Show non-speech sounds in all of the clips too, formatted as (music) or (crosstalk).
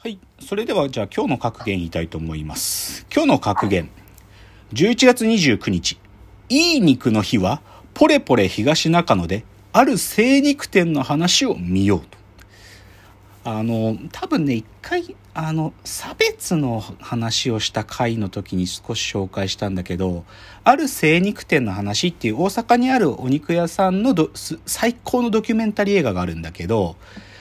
はい。それでは、じゃあ今日の格言言いたいと思います。今日の格言。11月29日。いい肉の日は、ポレポレ東中野で、ある精肉店の話を見ようと。あの、多分ね、一回、あの、差別の話をした回の時に少し紹介したんだけど、ある精肉店の話っていう大阪にあるお肉屋さんの最高のドキュメンタリー映画があるんだけど、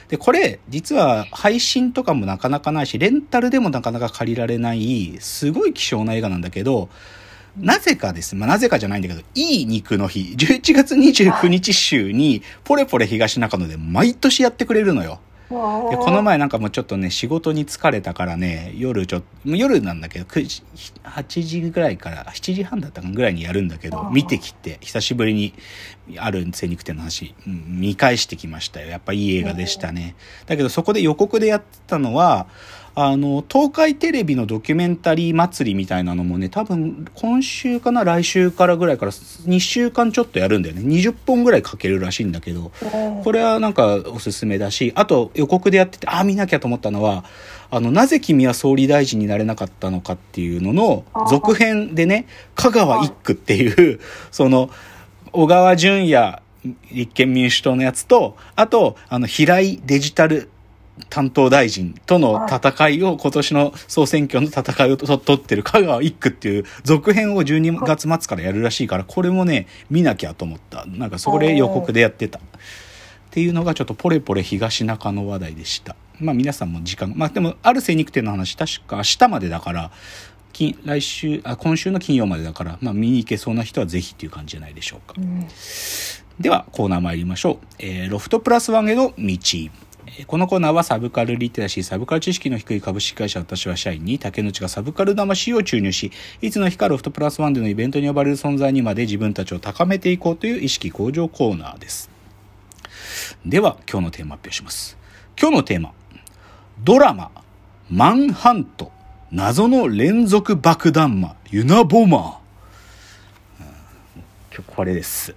で、これ、実は配信とかもなかなかないし、レンタルでもなかなか借りられない、すごい希少な映画なんだけど、なぜかです。まあ、なぜかじゃないんだけど、いい肉の日、11月29日週に、ポレポレ東中野で毎年やってくれるのよ。でこの前なんかもうちょっとね仕事に疲れたからね夜ちょっと夜なんだけど9時8時ぐらいから7時半だったかぐらいにやるんだけど見てきて久しぶりにある精肉店の話、うん見返してきましたよ。やっぱいい映画でしたね。だけどそこで予告でやってたのはあの東海テレビのドキュメンタリー祭りみたいなのもね多分今週かな来週からぐらいから2週間ちょっとやるんだよね。20本ぐらいかけるらしいんだけどこれはなんかおすすめだし、あと予告でやってて、ああ、見なきゃと思ったのは、あの、なぜ君は総理大臣になれなかったのかっていうのの続編でね、香川一区っていう、その、小川淳也立憲民主党のやつと、あと、あの、平井デジタル担当大臣との戦いを、今年の総選挙の戦いをと取ってる香川一区っていう続編を12月末からやるらしいから、これもね、見なきゃと思った。なんかそこで予告でやってた。っていうのがちょっとポレポレ東中の話題でした。まあ皆さんも時間、まあでもある精肉店の話確か明日までだから、金来週あ、今週の金曜までだから、まあ見に行けそうな人はぜひっていう感じじゃないでしょうか。ではコーナー参りましょう。えーロフトプラスワンへの道。えーこのコーナーはサブカルリテラシー、サブカル知識の低い株式会社私は社員に竹内がサブカル魂を注入し、いつの日かロフトプラスワンでのイベントに呼ばれる存在にまで自分たちを高めていこうという意識向上コーナーです。では今日のテーマ発表します。今日のテーマ。ドラマ、マンハント、謎の連続爆弾魔、ユナボマー。うん今日これです。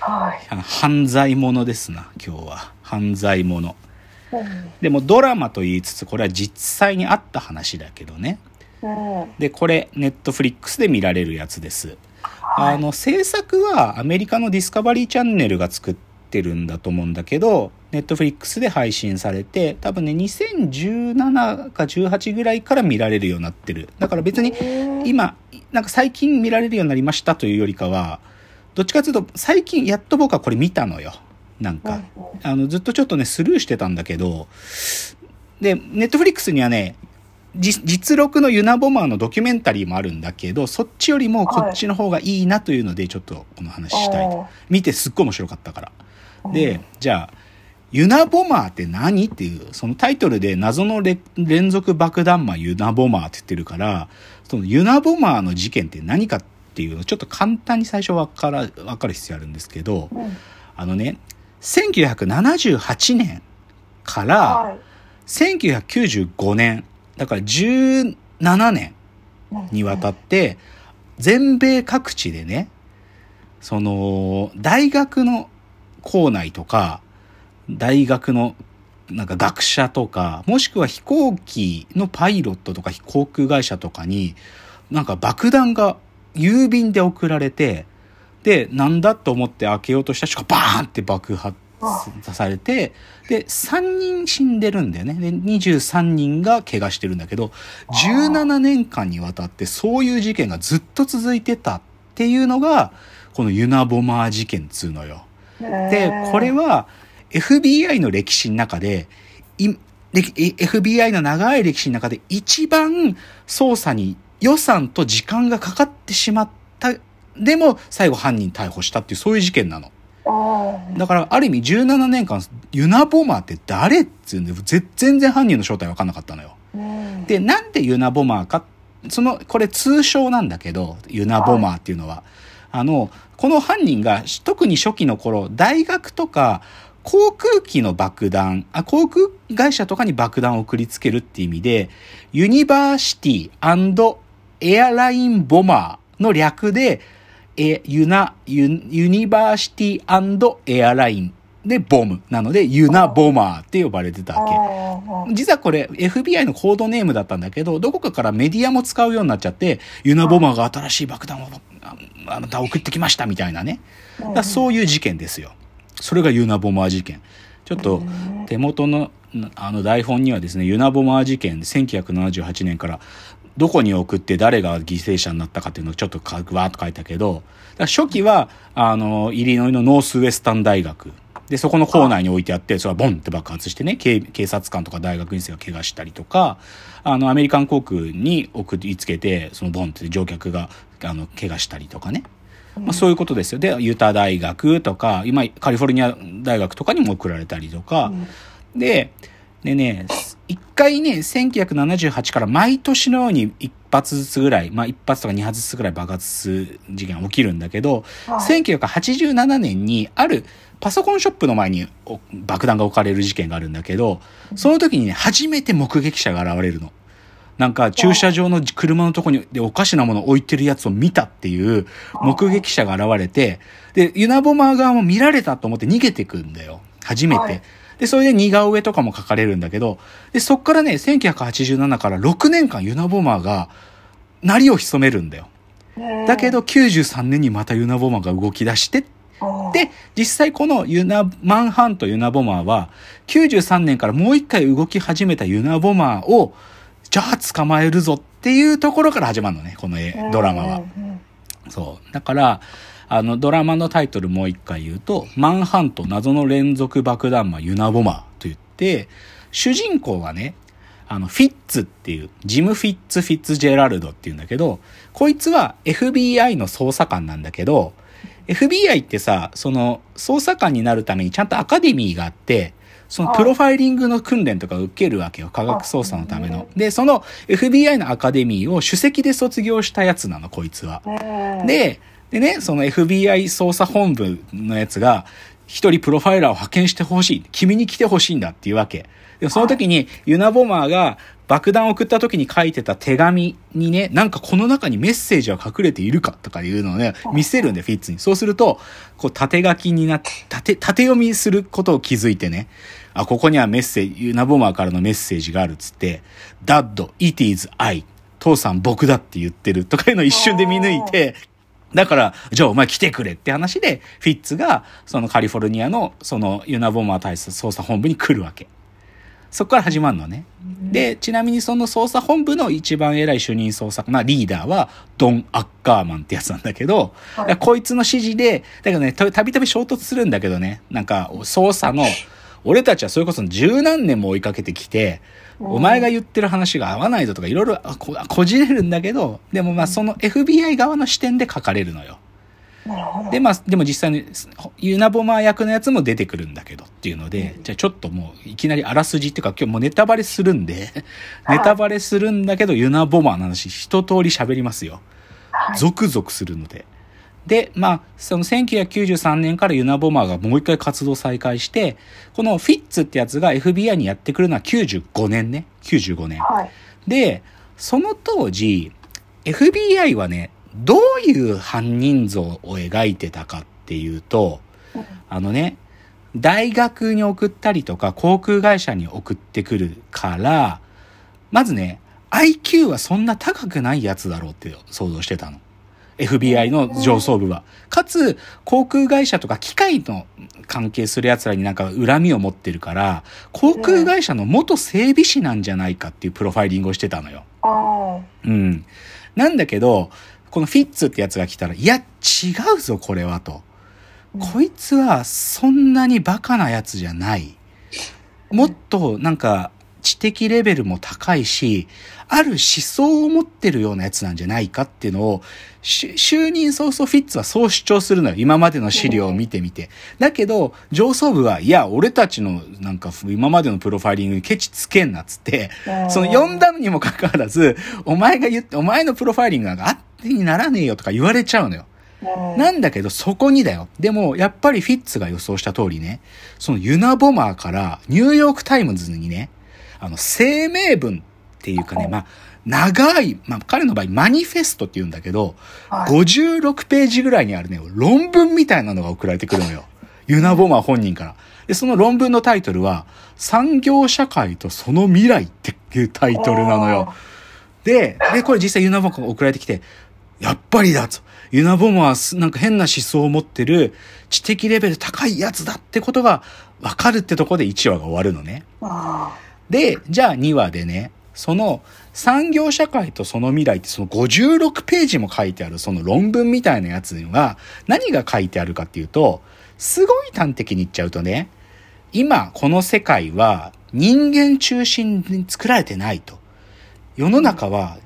はい。あ (laughs) の犯罪者ですな、今日は。犯罪者。うんでもドラマと言いつつ、これは実際にあった話だけどね。うん。で、これ、ネットフリックスで見られるやつです。あの、制作はアメリカのディスカバリーチャンネルが作ってるんだと思うんだけど、ネットフリックスで配信されて、多分ね、2017か18ぐらいから見られるようになってる。だから別に、今、なんか最近見られるようになりましたというよりかは、どっちかというと、最近やっと僕はこれ見たのよ。なんか。あの、ずっとちょっとね、スルーしてたんだけど、で、ネットフリックスにはね、じ実録のユナボマーのドキュメンタリーもあるんだけど、そっちよりもこっちの方がいいなというので、ちょっとこの話したい。見てすっごい面白かったから。で、じゃあ、ユナボマーって何っていう、そのタイトルで謎のれ連続爆弾魔ユナボマーって言ってるから、そのユナボマーの事件って何かっていうのをちょっと簡単に最初わから、わかる必要あるんですけど、うん。あのね、1978年から、はい。1995年、だから17年にわたって、全米各地でね、その、大学の校内とか、大学のなんか学者とか、もしくは飛行機のパイロットとか航空会社とかに、なんか爆弾が郵便で送られて、で、なんだと思って開けようとした人がバーンって爆発されて、で、3人死んでるんだよね。で、23人が怪我してるんだけど、17年間にわたってそういう事件がずっと続いてたっていうのが、このユナボマー事件っつうのよ。で、これは FBI の歴史の中で、FBI の長い歴史の中で一番捜査に予算と時間がかかってしまった。でも最後犯人逮捕したっていうそういう事件なの。あだからある意味17年間ユナボマーって誰っつうんでぜ全然犯人の正体分かんなかったのよ。ーで、なんでユナボマーか、その、これ通称なんだけど、ユナボマーっていうのは、あの、この犯人が特に初期の頃、大学とか航空機の爆弾、あ、航空会社とかに爆弾を送りつけるっていう意味で、 University Airline Bomber の略で、え、ユナ、ユ University Airline で、 Bomb。なので、ユナボマーって呼ばれてたわけ。あ実はこれ FBI のコードネームだったんだけど、どこかからメディアも使うようになっちゃって、ユナボマーが新しい爆弾をああなた送ってきましたみたいなね。だそういう事件ですよ。それがユナボマー事件。ちょっと手元のあの台本にはですね、ユナボマー事件1978年からどこに送って誰が犠牲者になったかっていうのをちょっとかわーっと書いたけど、初期は、あの、イリノイのノースウェスタン大学。で、そこの校内に置いてあって、それはボンって爆発してね、警警察官とか大学院生が怪我したりとか、あの、アメリカン航空に送りつけて、そのボンって乗客が、あの、怪我したりとかね。まあ、そういうことですよ。で、ユタ大学とか、今、カリフォルニア大学とかにも送られたりとか、で、でね、一回ね、1978から毎年のように一発ずつぐらい、まあ一発とか二発ずつぐらい爆発する事件が起きるんだけど、はい1987年にあるパソコンショップの前にお爆弾が置かれる事件があるんだけど、その時にね、初めて目撃者が現れるの。なんか駐車場の車のとこにでおかしなものを置いてるやつを見たっていう目撃者が現れて、で、ユナボマー側も見られたと思って逃げてくんだよ。初めて。はいで、それで似顔絵とかも描かれるんだけど、で、そっからね、1987から6年間ユナボマーが、なりを潜めるんだよ。だけど、93年にまたユナボマーが動き出して、で、実際このユナ、マンハントユナボマーは、93年からもう一回動き始めたユナボマーを、じゃあ捕まえるぞっていうところから始まるのね、この絵ドラマは。そう。だから、あの、ドラマのタイトルもう一回言うと、マンハント謎の連続爆弾魔ユナボマーと言って、主人公はね、あの、フィッツっていう、ジム・フィッツ・フィッツジェラルドっていうんだけど、こいつは FBI の捜査官なんだけど、FBI ってさ、その、捜査官になるためにちゃんとアカデミーがあって、そのプロファイリングの訓練とか受けるわけよ。科学捜査のための。で、その FBI のアカデミーを首席で卒業したやつなの、こいつは。で、でね、その FBI 捜査本部のやつが、一人プロファイラーを派遣してほしい。君に来てほしいんだっていうわけ。でもその時に、ユナボマーが爆弾を送った時に書いてた手紙にね、なんかこの中にメッセージは隠れているかとかいうのをね、見せるんで、フィッツに。そうすると、こう縦書きになって、縦、縦読みすることを気づいてね、あ、ここにはメッセージ、ユナボマーからのメッセージがあるっつって、Dad, it is I. 父さん僕だって言ってるとかいうのを一瞬で見抜いて、だから、じゃあお前来てくれって話で、フィッツが、そのカリフォルニアの、そのユナボマー対捜査本部に来るわけ。そこから始まるのね。で、ちなみにその捜査本部の一番偉い主任捜査官、まあリーダーはドン・アッカーマンってやつなんだけど、はいこいつの指示で、だけどね、たたびたび衝突するんだけどね、なんか捜査の、俺たちはそれこそ十何年も追いかけてきて、お前が言ってる話が合わないぞとかいろいろあここじれるんだけど、でもまあその FBI 側の視点で書かれるのよ。で、まあ、でも実際に、ユナボマー役のやつも出てくるんだけどっていうので、じゃあちょっともういきなりあらすじっていうか今日もうネタバレするんで、はいネタバレするんだけどユナボマーの話一通り喋りますよ。はいゾクゾクするので。で、まあ、その1993年からユナボマーがもう一回活動再開して、このフィッツってやつが FBI にやってくるのは95年ね。95年。はい。で、その当時、FBI はね、どういう犯人像を描いてたかっていうと、あのね、大学に送ったりとか航空会社に送ってくるから、まずね、IQ はそんな高くないやつだろうって想像してたの。FBI の上層部は。かつ、航空会社とか機械の関係する奴らになんか恨みを持ってるから、航空会社の元整備士なんじゃないかっていうプロファイリングをしてたのよ。あうん。なんだけど、このフィッツってやつが来たら、いや、違うぞ、これは、と。こいつは、そんなにバカなやつじゃない。もっと、なんか、知的レベルも高いし、ある思想を持ってるようなやつなんじゃないかっていうのを、し就任早々フィッツはそう主張するのよ。今までの資料を見てみて。だけど、上層部は、いや、俺たちの、なんか、今までのプロファイリングにケチつけんなっつって、あ。その読んだのにもかかわらず、お前が言って、お前のプロファイリングなんかあてにならねえよとか言われちゃうのよ。うんなんだけど、そこにだよ。でも、やっぱりフィッツが予想した通りね、そのユナボマーからニューヨークタイムズにね、あの、声明文っていうかね、まあ、長い、まあ、彼の場合、マニフェストって言うんだけど、はい56ページぐらいにあるね、論文みたいなのが送られてくるのよ。(laughs) ユナボマー本人から。で、その論文のタイトルは、産業社会とその未来っていうタイトルなのよ。で、で、これ実際ユナボマーが送られてきて、やっぱりだと。ユナボマはすなんか変な思想を持ってる知的レベル高いやつだってことがわかるってとこで1話が終わるのね。あで、じゃあ2話でね、その産業社会とその未来ってその56ページも書いてあるその論文みたいなやつには何が書いてあるかっていうと、すごい端的に言っちゃうとね、今この世界は人間中心に作られてないと。世の中は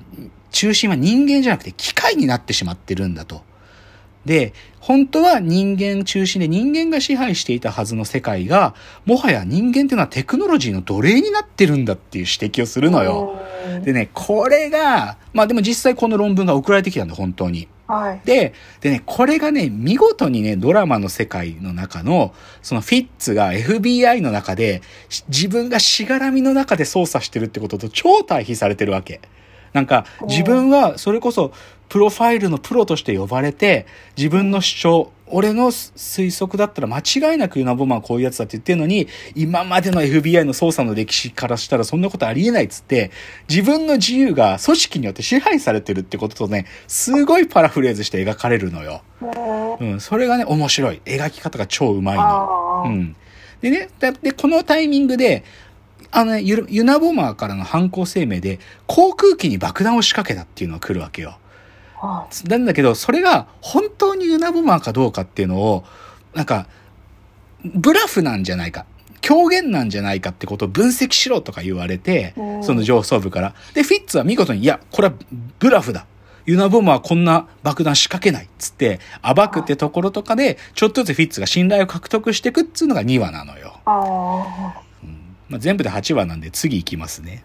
中心は人間じゃなくて機械になってしまってるんだと。で、本当は人間中心で人間が支配していたはずの世界が、もはや人間っていうのはテクノロジーの奴隷になってるんだっていう指摘をするのよ。うんでね、これが、まあでも実際この論文が送られてきたんだ、本当に。はい。で、でね、これがね、見事にね、ドラマの世界の中の、そのフィッツが FBI の中で、し自分がしがらみの中で操作してるってことと超対比されてるわけ。なんか、自分はそれこそ、プロファイルのプロとして呼ばれて、自分の主張、俺の推測だったら間違いなくユナボマンはこういうやつだって言ってるのに、今までの FBI の捜査の歴史からしたらそんなことありえないっつって、自分の自由が組織によって支配されてるってこととね、すごいパラフレーズして描かれるのよ。うんうん、それがね、面白い。描き方が超うまいの。うん。でね、だで、このタイミングで、あのね、ユユナボマーからの犯行声明で、航空機に爆弾を仕掛けたっていうのが来るわけよ。はなんだけど、それが本当にユナボマーかどうかっていうのを、なんか、ブラフなんじゃないか。狂言なんじゃないかってことを分析しろとか言われてう、んその上層部から。で、フィッツは見事に、いや、これはブラフだ。ユナボマーはこんな爆弾仕掛けない。っつって、暴くってところとかで、ちょっとずつフィッツが信頼を獲得していくっつうのが2話なのよ。まあ、全部で8話なんで次いきますね。